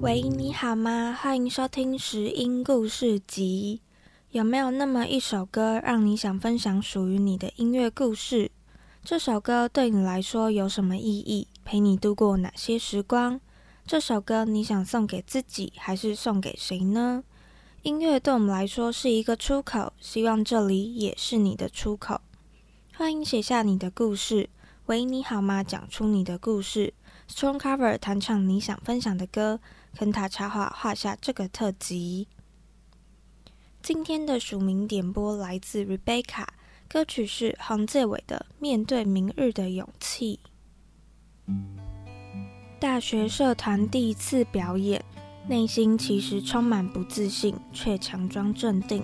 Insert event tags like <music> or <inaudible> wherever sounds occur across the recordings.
喂，你好吗？欢迎收听拾音故事集。有没有那么一首歌，让你想分享属于你的音乐故事？这首歌对你来说有什么意义？陪你度过哪些时光？这首歌你想送给自己，还是送给谁呢？音乐对我们来说是一个出口，希望这里也是你的出口。欢迎写下你的故事。喂，你好吗？讲出你的故事。Strong Cover 弹唱你想分享的歌。肯塔插画画下这个特辑。今天的署名点播来自 Rebecca，歌曲是黄介伟的《面对明日的勇气》。大学社团第一次表演，内心其实充满不自信，却强装镇定。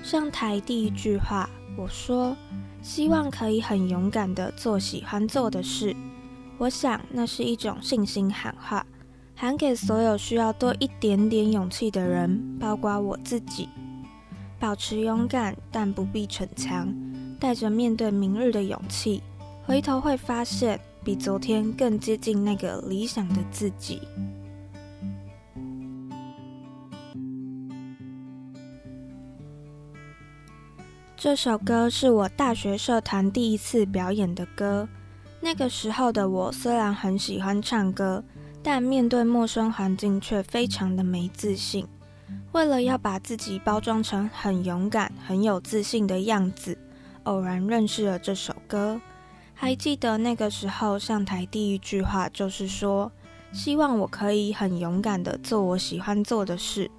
上台第一句话，我说：“希望可以很勇敢地做喜欢做的事。”我想那是一种信心喊话。喊给所有需要多一点点勇气的人，包括我自己。保持勇敢，但不必逞强，带着面对明日的勇气，回头会发现比昨天更接近那个理想的自己。这首歌是我大学社团第一次表演的歌。那个时候的我虽然很喜欢唱歌。但面对陌生环境却非常的没自信。为了要把自己包装成很勇敢、很有自信的样子，偶然认识了这首歌。还记得那个时候上台第一句话就是说：“希望我可以很勇敢地做我喜欢做的事。”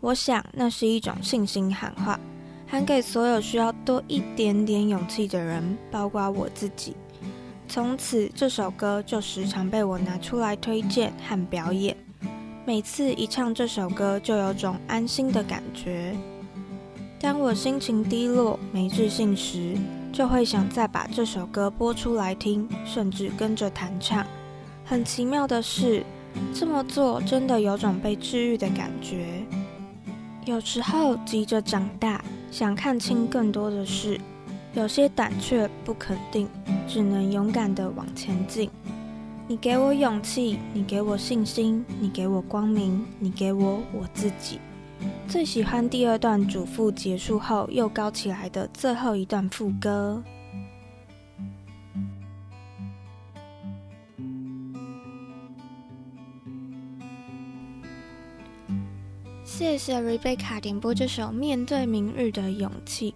我想那是一种信心喊话，喊给所有需要多一点点勇气的人，包括我自己。从此，这首歌就时常被我拿出来推荐和表演。每次一唱这首歌，就有种安心的感觉。当我心情低落、没自信时，就会想再把这首歌播出来听，甚至跟着弹唱。很奇妙的是，这么做真的有种被治愈的感觉。有时候急着长大，想看清更多的事。有些胆怯不肯定，只能勇敢地往前进。你给我勇气，你给我信心，你给我光明，你给我我自己。最喜欢第二段主副结束后又高起来的最后一段副歌。谢谢 Rebecca 点播这首《面对明日的勇气》。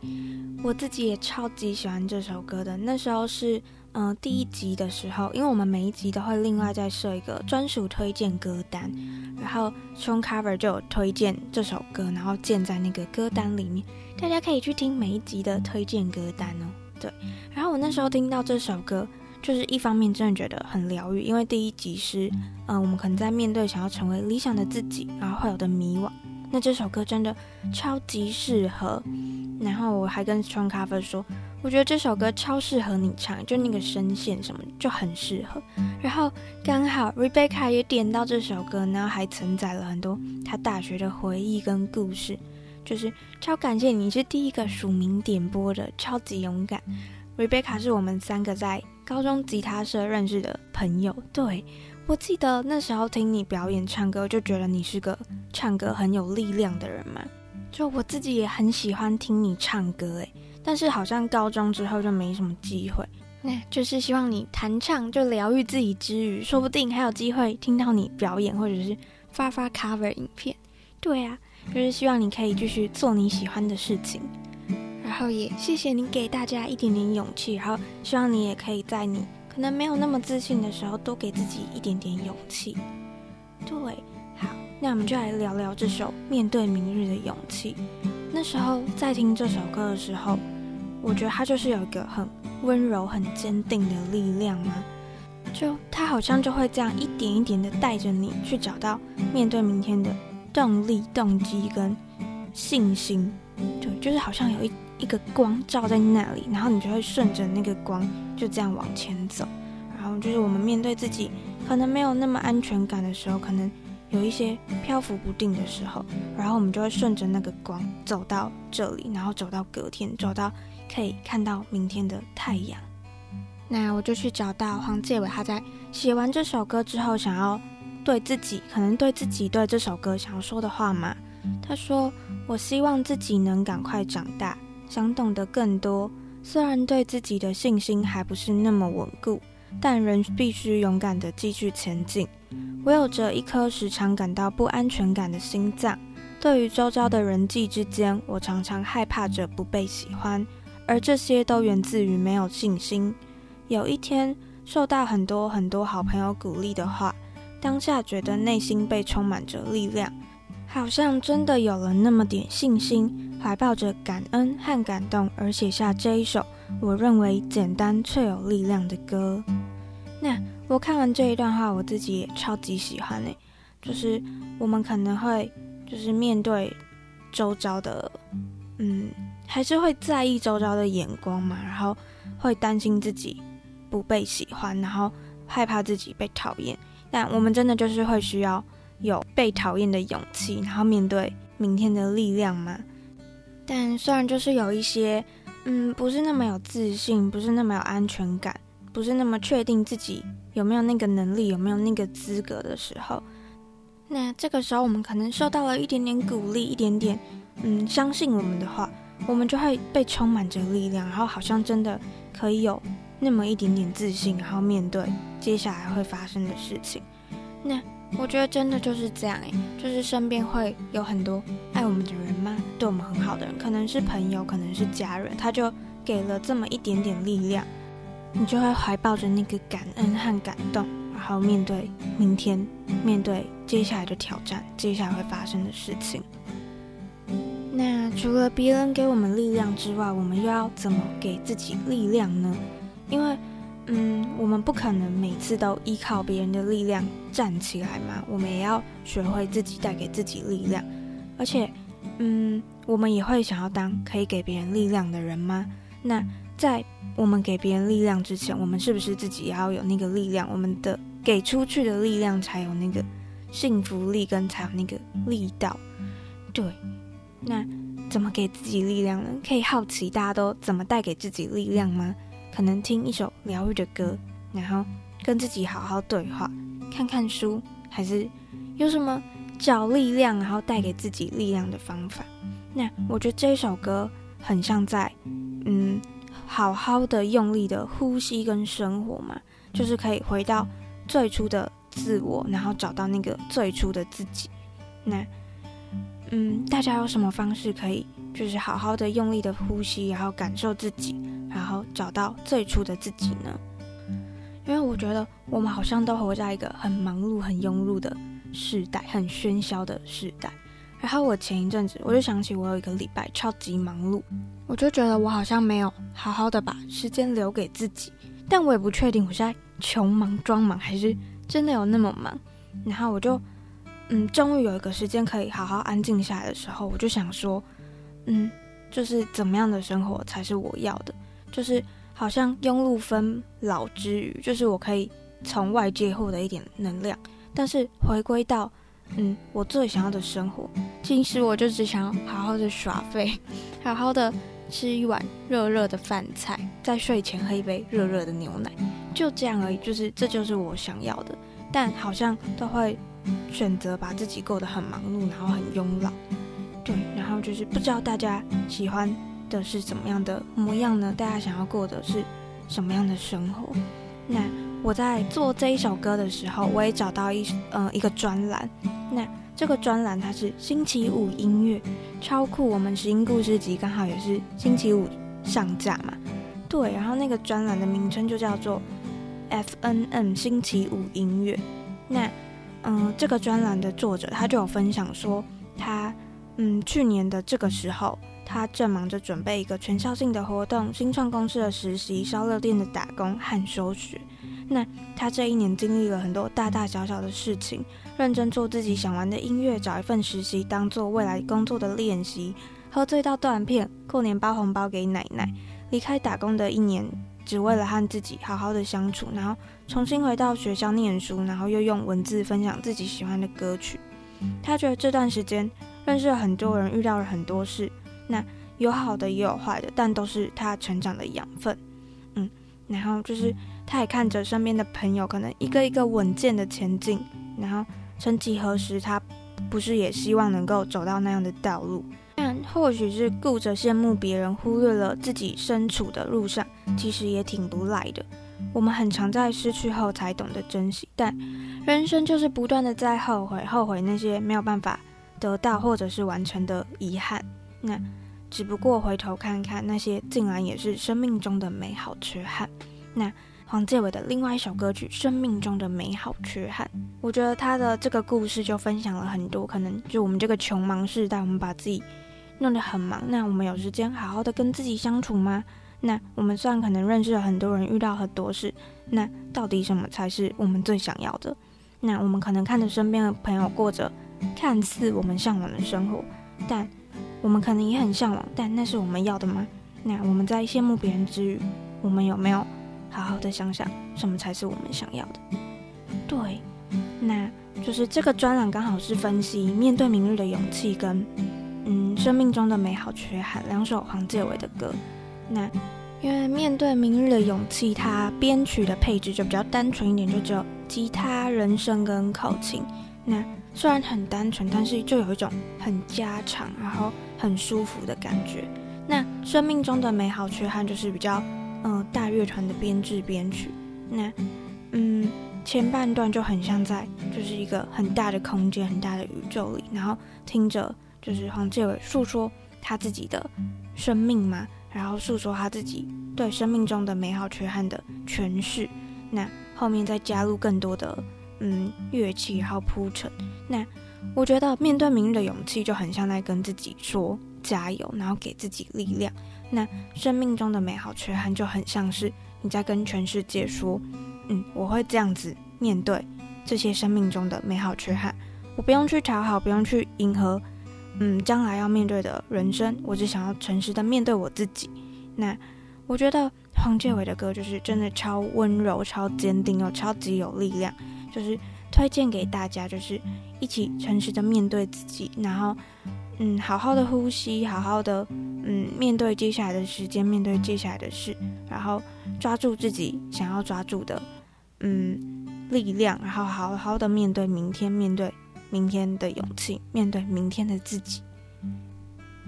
我自己也超级喜欢这首歌的。那时候是嗯、第一集的时候，因为我们每一集都会另外再设一个专属推荐歌单，然后 Stone Cover 就有推荐这首歌，然后建在那个歌单里面，大家可以去听每一集的推荐歌单哦。对，然后我那时候听到这首歌，就是一方面真的觉得很疗愈，因为第一集是嗯、我们可能在面对想要成为理想的自己，然后会有的迷惘，那这首歌真的超级适合。然后我还跟 Strong Cover 说，我觉得这首歌超适合你唱，就那个声线什么就很适合。然后刚好 Rebecca 也点到这首歌，然后还承载了很多她大学的回忆跟故事，就是超感谢你是第一个署名点播的，超级勇敢。Rebecca 是我们三个在高中吉他社认识的朋友，对，我记得那时候听你表演唱歌，就觉得你是个唱歌很有力量的人嘛。就我自己也很喜欢听你唱歌诶，但是好像高中之后就没什么机会。那就是希望你弹唱就疗愈自己之余，说不定还有机会听到你表演或者是发发 cover 影片。对啊，就是希望你可以继续做你喜欢的事情。然后也谢谢你给大家一点点勇气，然后希望你也可以在你可能没有那么自信的时候，多给自己一点点勇气。对。好那我们就来聊聊这首《面对明日的勇气》。那时候在听这首歌的时候，我觉得他就是有一个很温柔、很坚定的力量嘛。就他好像就会这样一点一点的带着你去找到面对明天的动力、动机跟信心。对，就是好像有一一个光照在那里，然后你就会顺着那个光就这样往前走。然后就是我们面对自己可能没有那么安全感的时候，可能。有一些漂浮不定的时候，然后我们就会顺着那个光走到这里，然后走到隔天，走到可以看到明天的太阳。那我就去找到黄介伟，他在写完这首歌之后，想要对自己，可能对自己对这首歌想要说的话嘛。他说：“我希望自己能赶快长大，想懂得更多。虽然对自己的信心还不是那么稳固。”但仍必须勇敢地继续前进。我有着一颗时常感到不安全感的心脏。对于周遭的人际之间，我常常害怕着不被喜欢，而这些都源自于没有信心。有一天，受到很多很多好朋友鼓励的话，当下觉得内心被充满着力量，好像真的有了那么点信心，怀抱着感恩和感动而写下这一首我认为简单却有力量的歌。那我看完这一段话，我自己也超级喜欢诶，就是我们可能会就是面对周遭的，嗯，还是会在意周遭的眼光嘛，然后会担心自己不被喜欢，然后害怕自己被讨厌。但我们真的就是会需要有被讨厌的勇气，然后面对明天的力量嘛。但虽然就是有一些，嗯，不是那么有自信，不是那么有安全感。不是那么确定自己有没有那个能力，有没有那个资格的时候，那这个时候我们可能受到了一点点鼓励，一点点嗯相信我们的话，我们就会被充满着力量，然后好像真的可以有那么一点点自信，然后面对接下来会发生的事情。那我觉得真的就是这样诶，就是身边会有很多爱我们的人吗？对我们很好的人，可能是朋友，可能是家人，他就给了这么一点点力量。你就会怀抱着那个感恩和感动，然后面对明天，面对接下来的挑战，接下来会发生的事情。那除了别人给我们力量之外，我们又要怎么给自己力量呢？因为，嗯，我们不可能每次都依靠别人的力量站起来嘛，我们也要学会自己带给自己力量。而且，嗯，我们也会想要当可以给别人力量的人吗？那。在我们给别人力量之前，我们是不是自己也要有那个力量？我们的给出去的力量才有那个幸福力，跟才有那个力道。对，那怎么给自己力量呢？可以好奇大家都怎么带给自己力量吗？可能听一首疗愈的歌，然后跟自己好好对话，看看书，还是有什么找力量，然后带给自己力量的方法？那我觉得这首歌很像在，嗯。好好的用力的呼吸跟生活嘛，就是可以回到最初的自我，然后找到那个最初的自己。那，嗯，大家有什么方式可以就是好好的用力的呼吸，然后感受自己，然后找到最初的自己呢？因为我觉得我们好像都活在一个很忙碌、很庸碌的时代，很喧嚣的时代。然后我前一阵子我就想起我有一个礼拜超级忙碌，我就觉得我好像没有好好的把时间留给自己，但我也不确定我是在穷忙装忙还是真的有那么忙。然后我就，嗯，终于有一个时间可以好好安静下来的时候，我就想说，嗯，就是怎么样的生活才是我要的？就是好像庸碌分老之余，就是我可以从外界获得一点能量，但是回归到。嗯，我最想要的生活，其实我就只想好好的耍废，<laughs> 好好的吃一碗热热的饭菜，在睡前喝一杯热热的牛奶，就这样而已。就是这就是我想要的，但好像都会选择把自己过得很忙碌，然后很慵懒。对，然后就是不知道大家喜欢的是怎么样的模样呢？大家想要过的是什么样的生活？那我在做这一首歌的时候，我也找到一呃一个专栏。那这个专栏它是星期五音乐，超酷！我们拾音故事集刚好也是星期五上架嘛，对。然后那个专栏的名称就叫做 FNM 星期五音乐。那嗯，这个专栏的作者他就有分享说，他嗯去年的这个时候，他正忙着准备一个全校性的活动，新创公司的实习，烧肉店的打工和休学。那他这一年经历了很多大大小小的事情，认真做自己想玩的音乐，找一份实习当做未来工作的练习，喝醉到断片，过年包红包给奶奶，离开打工的一年，只为了和自己好好的相处，然后重新回到学校念书，然后又用文字分享自己喜欢的歌曲。他觉得这段时间认识了很多人，遇到了很多事，那有好的也有坏的，但都是他成长的养分。嗯，然后就是他也看着身边的朋友，可能一个一个稳健的前进，然后曾几何时，他不是也希望能够走到那样的道路？但或许是顾着羡慕别人，忽略了自己身处的路上，其实也挺不赖的。我们很常在失去后才懂得珍惜，但人生就是不断的在后悔，后悔那些没有办法得到或者是完成的遗憾。那只不过回头看看，那些竟然也是生命中的美好缺憾。那黄介伟的另外一首歌曲《生命中的美好缺憾》，我觉得他的这个故事就分享了很多，可能就我们这个穷忙世代，我们把自己弄得很忙，那我们有时间好好的跟自己相处吗？那我们虽然可能认识了很多人，遇到很多事，那到底什么才是我们最想要的？那我们可能看着身边的朋友过着看似我们向往的生活，但我们可能也很向往，但那是我们要的吗？那我们在羡慕别人之余，我们有没有好好的想想什么才是我们想要的？对，那就是这个专栏刚好是分析面对明日的勇气跟嗯生命中的美好缺憾两首黄介伟的歌。那因为面对明日的勇气，它编曲的配置就比较单纯一点，就只有吉他、人声跟口琴。那虽然很单纯，但是就有一种很家常，然后很舒服的感觉。那生命中的美好缺憾就是比较，嗯、大乐团的编制编曲。那嗯，前半段就很像在就是一个很大的空间、很大的宇宙里，然后听着就是黄志伟诉说他自己的生命嘛。然后诉说他自己对生命中的美好缺憾的诠释，那后面再加入更多的嗯乐器，然后铺陈。那我觉得面对明日的勇气就很像在跟自己说加油，然后给自己力量。那生命中的美好缺憾就很像是你在跟全世界说，嗯，我会这样子面对这些生命中的美好缺憾，我不用去讨好，不用去迎合。嗯，将来要面对的人生，我只想要诚实的面对我自己。那我觉得黄建伟的歌就是真的超温柔、超坚定又超级有力量，就是推荐给大家，就是一起诚实的面对自己，然后嗯，好好的呼吸，好好的嗯，面对接下来的时间，面对接下来的事，然后抓住自己想要抓住的嗯力量，然后好好的面对明天，面对。明天的勇气，面对明天的自己。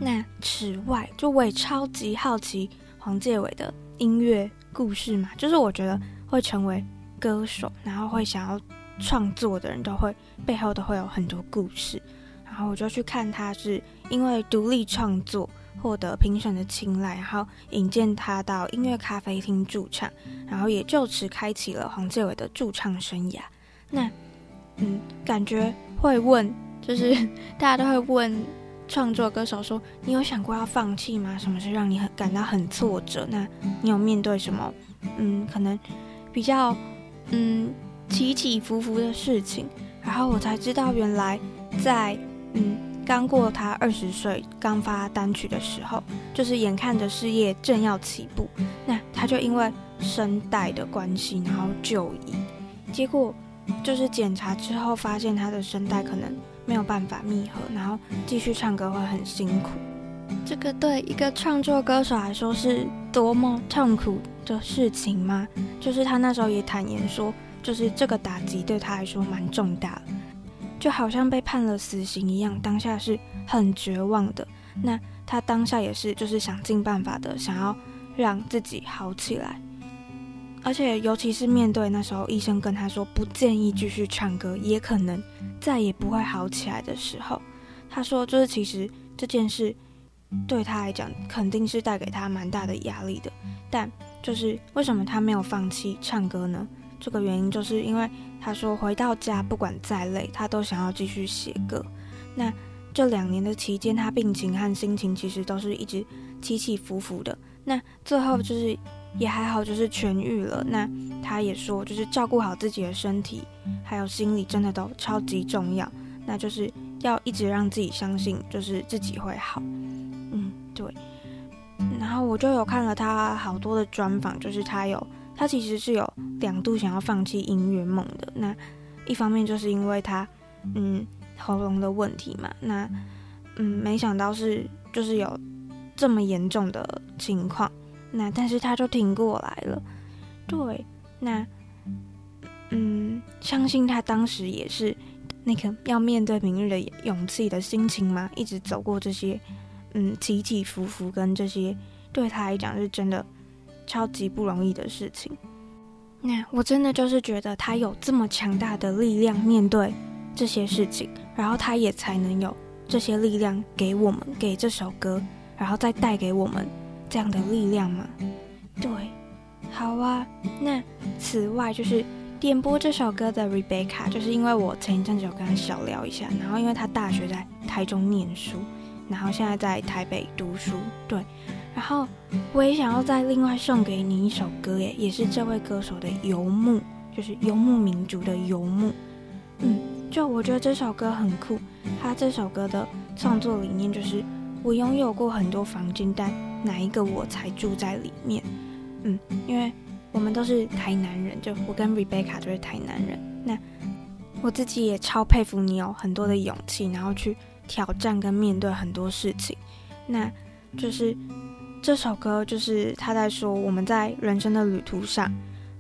那此外，就我也超级好奇黄介伟的音乐故事嘛，就是我觉得会成为歌手，然后会想要创作的人都会背后都会有很多故事。然后我就去看他是因为独立创作获得评审的青睐，然后引荐他到音乐咖啡厅驻唱，然后也就此开启了黄建伟的驻唱生涯。那嗯，感觉。会问，就是 <laughs> 大家都会问创作歌手说：“你有想过要放弃吗？什么是让你很感到很挫折？那你有面对什么？嗯，可能比较嗯起起伏伏的事情。”然后我才知道，原来在嗯刚过他二十岁刚发单曲的时候，就是眼看着事业正要起步，那他就因为声带的关系，然后就医，结果。就是检查之后发现他的声带可能没有办法密合，然后继续唱歌会很辛苦。这个对一个创作歌手来说是多么痛苦的事情吗？就是他那时候也坦言说，就是这个打击对他来说蛮重大的，就好像被判了死刑一样，当下是很绝望的。那他当下也是，就是想尽办法的想要让自己好起来。而且，尤其是面对那时候医生跟他说不建议继续唱歌，也可能再也不会好起来的时候，他说，就是其实这件事对他来讲肯定是带给他蛮大的压力的。但就是为什么他没有放弃唱歌呢？这个原因就是因为他说回到家不管再累，他都想要继续写歌。那这两年的期间，他病情和心情其实都是一直起起伏伏的。那最后就是。也还好，就是痊愈了。那他也说，就是照顾好自己的身体，还有心理，真的都超级重要。那就是要一直让自己相信，就是自己会好。嗯，对。然后我就有看了他好多的专访，就是他有他其实是有两度想要放弃音乐梦的。那一方面就是因为他嗯喉咙的问题嘛，那嗯没想到是就是有这么严重的情况，那但是他就挺过来了。对，那嗯相信他当时也是那个要面对明日的勇气的心情嘛，一直走过这些嗯起起伏伏跟这些。对他来讲是真的超级不容易的事情。那我真的就是觉得他有这么强大的力量面对这些事情，然后他也才能有这些力量给我们，给这首歌，然后再带给我们这样的力量嘛。对，好啊。那此外就是点播这首歌的 Rebecca，就是因为我前一阵子有跟他小聊一下，然后因为他大学在台中念书，然后现在在台北读书，对。然后我也想要再另外送给你一首歌耶，也是这位歌手的游牧，就是游牧民族的游牧。嗯，就我觉得这首歌很酷。他这首歌的创作理念就是：我拥有过很多房间，但哪一个我才住在里面？嗯，因为我们都是台南人，就我跟 Rebecca 都是台南人。那我自己也超佩服你有很多的勇气，然后去挑战跟面对很多事情。那就是。这首歌就是他在说，我们在人生的旅途上，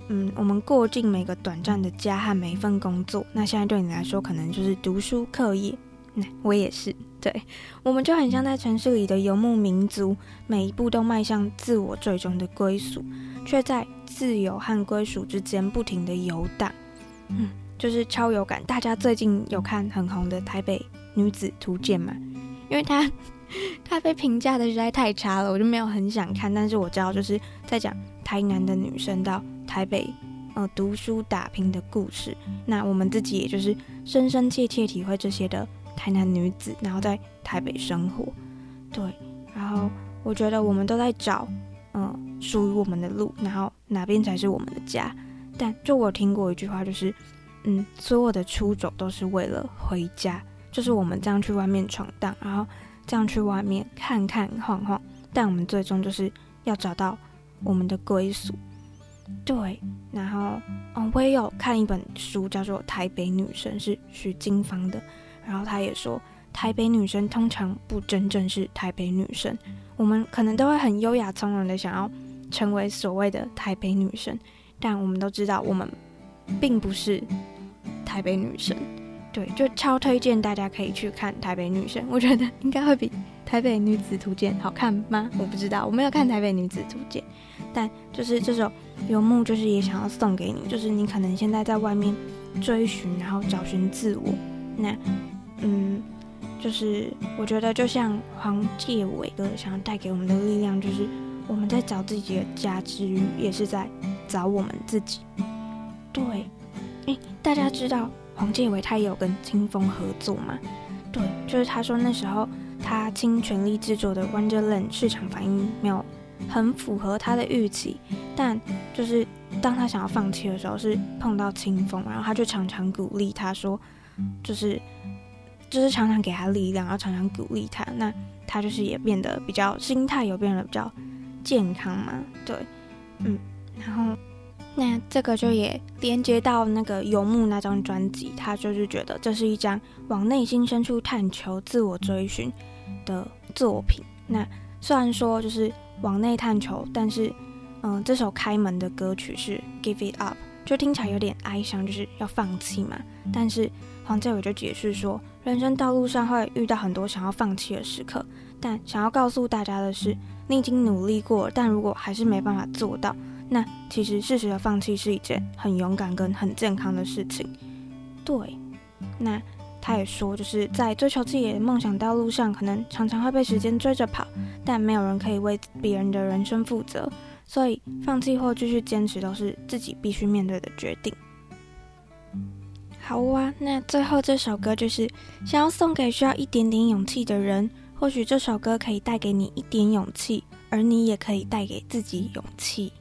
嗯，我们过尽每个短暂的家和每一份工作。那现在对你来说，可能就是读书课业。那我也是，对，我们就很像在城市里的游牧民族，每一步都迈向自我最终的归属，却在自由和归属之间不停地游荡。嗯，就是超有感。大家最近有看很红的《台北女子图鉴》吗？因为它。<laughs> 他被评价的实在太差了，我就没有很想看。但是我知道，就是在讲台南的女生到台北呃读书打拼的故事。那我们自己也就是深深切切体会这些的台南女子，然后在台北生活。对，然后我觉得我们都在找嗯、属于我们的路，然后哪边才是我们的家。但就我听过一句话，就是嗯，所有的出走都是为了回家，就是我们这样去外面闯荡，然后。这样去外面看看晃晃，但我们最终就是要找到我们的归属。对，然后嗯，我也有看一本书，叫做《台北女生》，是徐金芳的。然后他也说，台北女生通常不真正是台北女生。我们可能都会很优雅从容的想要成为所谓的台北女生，但我们都知道，我们并不是台北女生。对，就超推荐大家可以去看《台北女生》，我觉得应该会比《台北女子图鉴》好看吗？我不知道，我没有看《台北女子图鉴》，但就是这首《游牧》，就是也想要送给你，就是你可能现在在外面追寻，然后找寻自我，那嗯，就是我觉得就像黄介伟哥想要带给我们的力量，就是我们在找自己的家之余，也是在找我们自己。对，诶，大家知道。黄建伟他也有跟清风合作嘛？对，就是他说那时候他倾全力制作的《Wonderland》市场反应没有很符合他的预期，但就是当他想要放弃的时候，是碰到清风，然后他就常常鼓励他说，就是就是常常给他力量，然后常常鼓励他，那他就是也变得比较心态有变得比较健康嘛？对，嗯，然后。那这个就也连接到那个游牧那张专辑，他就是觉得这是一张往内心深处探求、自我追寻的作品。那虽然说就是往内探求，但是，嗯，这首开门的歌曲是 Give It Up，就听起来有点哀伤，就是要放弃嘛。但是黄健玮就解释说，人生道路上会遇到很多想要放弃的时刻，但想要告诉大家的是，你已经努力过，但如果还是没办法做到。那其实适时的放弃是一件很勇敢跟很健康的事情，对。那他也说，就是在追求自己的梦想道路上，可能常常会被时间追着跑，但没有人可以为别人的人生负责，所以放弃或继续坚持都是自己必须面对的决定。好啊，那最后这首歌就是想要送给需要一点点勇气的人，或许这首歌可以带给你一点勇气，而你也可以带给自己勇气。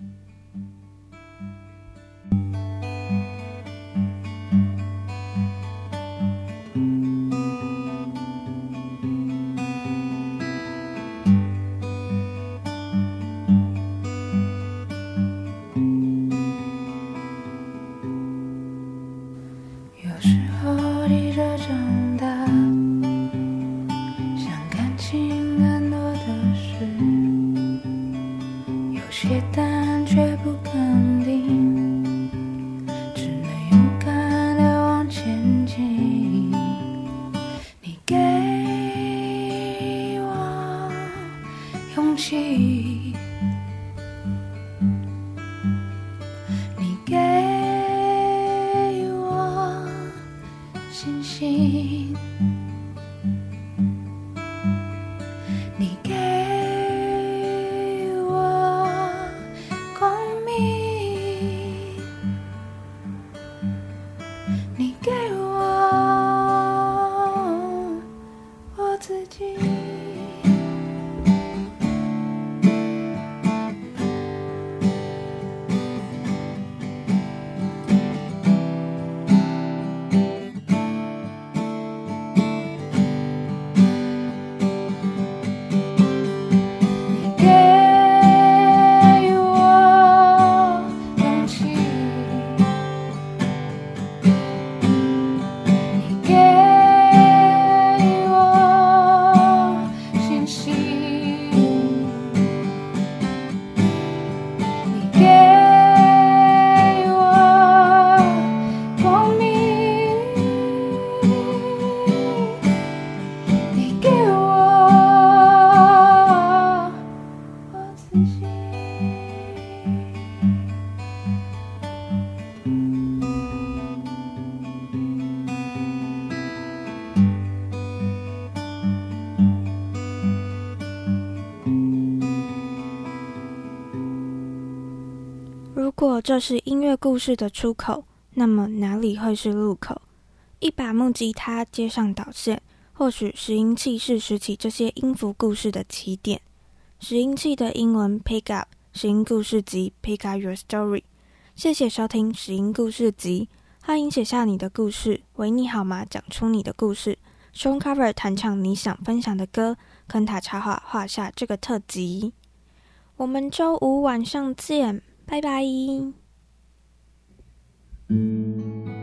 故事的出口，那么哪里会是入口？一把木吉他接上导线，或许拾音器是拾起这些音符故事的起点。拾音器的英文 pick up，拾音故事集 pick up your story。谢谢收听拾音故事集，欢迎写下你的故事，维尼好吗？讲出你的故事，Show Cover 弹唱你想分享的歌，坑塔插画画下这个特辑。我们周五晚上见，拜拜。Música